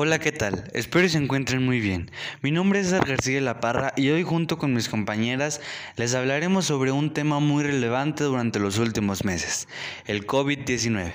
Hola, ¿qué tal? Espero se encuentren muy bien. Mi nombre es García La Parra y hoy junto con mis compañeras les hablaremos sobre un tema muy relevante durante los últimos meses, el COVID-19.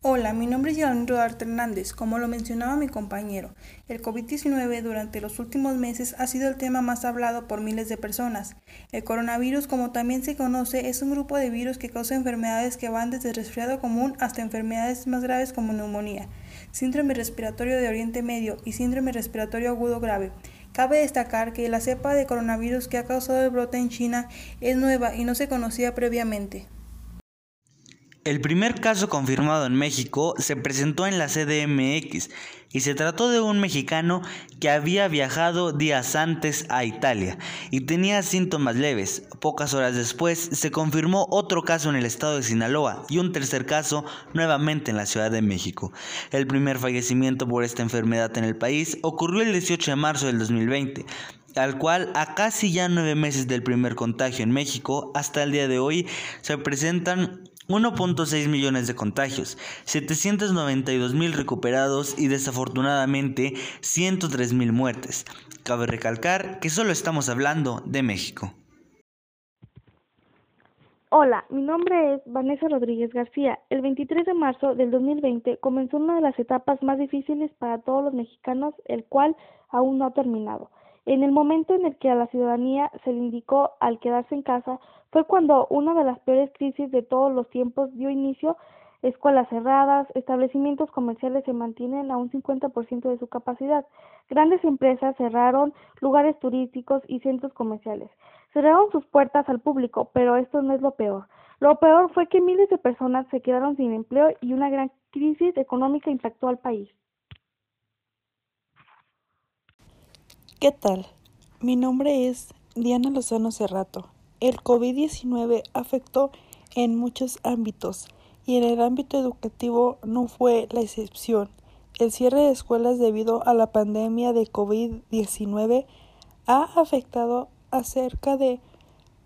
Hola, mi nombre es Yolanda Duarte Hernández. Como lo mencionaba mi compañero, el COVID-19 durante los últimos meses ha sido el tema más hablado por miles de personas. El coronavirus, como también se conoce, es un grupo de virus que causa enfermedades que van desde resfriado común hasta enfermedades más graves como neumonía síndrome respiratorio de Oriente Medio y síndrome respiratorio agudo grave. Cabe destacar que la cepa de coronavirus que ha causado el brote en China es nueva y no se conocía previamente. El primer caso confirmado en México se presentó en la CDMX y se trató de un mexicano que había viajado días antes a Italia y tenía síntomas leves. Pocas horas después se confirmó otro caso en el estado de Sinaloa y un tercer caso nuevamente en la Ciudad de México. El primer fallecimiento por esta enfermedad en el país ocurrió el 18 de marzo del 2020 al cual a casi ya nueve meses del primer contagio en México, hasta el día de hoy se presentan 1.6 millones de contagios, 792 mil recuperados y desafortunadamente 103 mil muertes. Cabe recalcar que solo estamos hablando de México. Hola, mi nombre es Vanessa Rodríguez García. El 23 de marzo del 2020 comenzó una de las etapas más difíciles para todos los mexicanos, el cual aún no ha terminado. En el momento en el que a la ciudadanía se le indicó al quedarse en casa fue cuando una de las peores crisis de todos los tiempos dio inicio. Escuelas cerradas, establecimientos comerciales se mantienen a un 50% de su capacidad. Grandes empresas cerraron lugares turísticos y centros comerciales. Cerraron sus puertas al público, pero esto no es lo peor. Lo peor fue que miles de personas se quedaron sin empleo y una gran crisis económica impactó al país. ¿Qué tal? Mi nombre es Diana Lozano Cerrato. El COVID-19 afectó en muchos ámbitos y en el ámbito educativo no fue la excepción. El cierre de escuelas debido a la pandemia de COVID-19 ha afectado a cerca de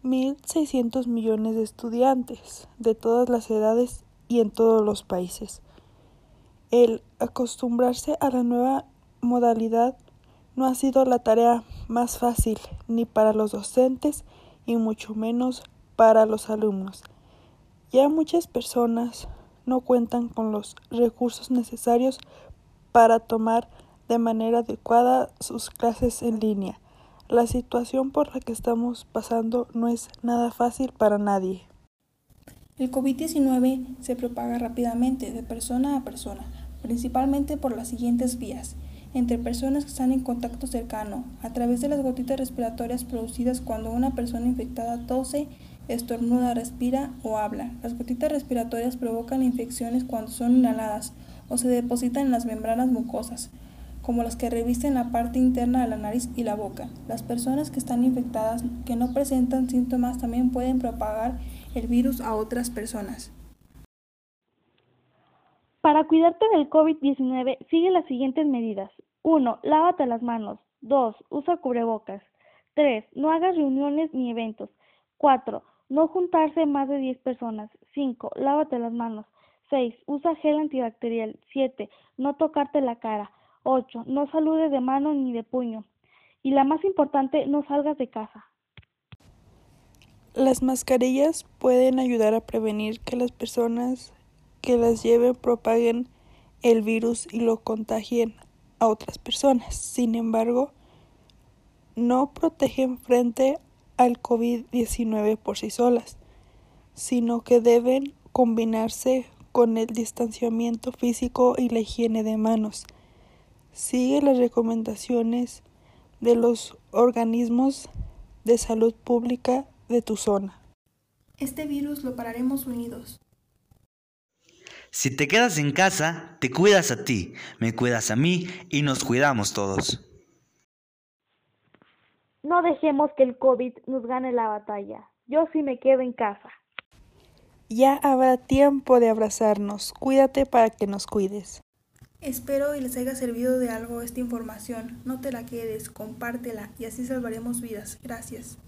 1.600 millones de estudiantes de todas las edades y en todos los países. El acostumbrarse a la nueva modalidad no ha sido la tarea más fácil ni para los docentes y mucho menos para los alumnos. Ya muchas personas no cuentan con los recursos necesarios para tomar de manera adecuada sus clases en línea. La situación por la que estamos pasando no es nada fácil para nadie. El COVID-19 se propaga rápidamente de persona a persona, principalmente por las siguientes vías entre personas que están en contacto cercano, a través de las gotitas respiratorias producidas cuando una persona infectada tose, estornuda, respira o habla. Las gotitas respiratorias provocan infecciones cuando son inhaladas o se depositan en las membranas mucosas, como las que revisten la parte interna de la nariz y la boca. Las personas que están infectadas que no presentan síntomas también pueden propagar el virus a otras personas. Para cuidarte del COVID-19, sigue las siguientes medidas. 1. Lávate las manos. 2. Usa cubrebocas. 3. No hagas reuniones ni eventos. 4. No juntarse más de 10 personas. 5. Lávate las manos. 6. Usa gel antibacterial. 7. No tocarte la cara. 8. No saludes de mano ni de puño. Y la más importante, no salgas de casa. Las mascarillas pueden ayudar a prevenir que las personas que las lleven propaguen el virus y lo contagien a otras personas. Sin embargo, no protegen frente al COVID-19 por sí solas, sino que deben combinarse con el distanciamiento físico y la higiene de manos. Sigue las recomendaciones de los organismos de salud pública de tu zona. Este virus lo pararemos unidos. Si te quedas en casa, te cuidas a ti, me cuidas a mí y nos cuidamos todos. No dejemos que el COVID nos gane la batalla. Yo sí me quedo en casa. Ya habrá tiempo de abrazarnos. Cuídate para que nos cuides. Espero y les haya servido de algo esta información. No te la quedes, compártela y así salvaremos vidas. Gracias.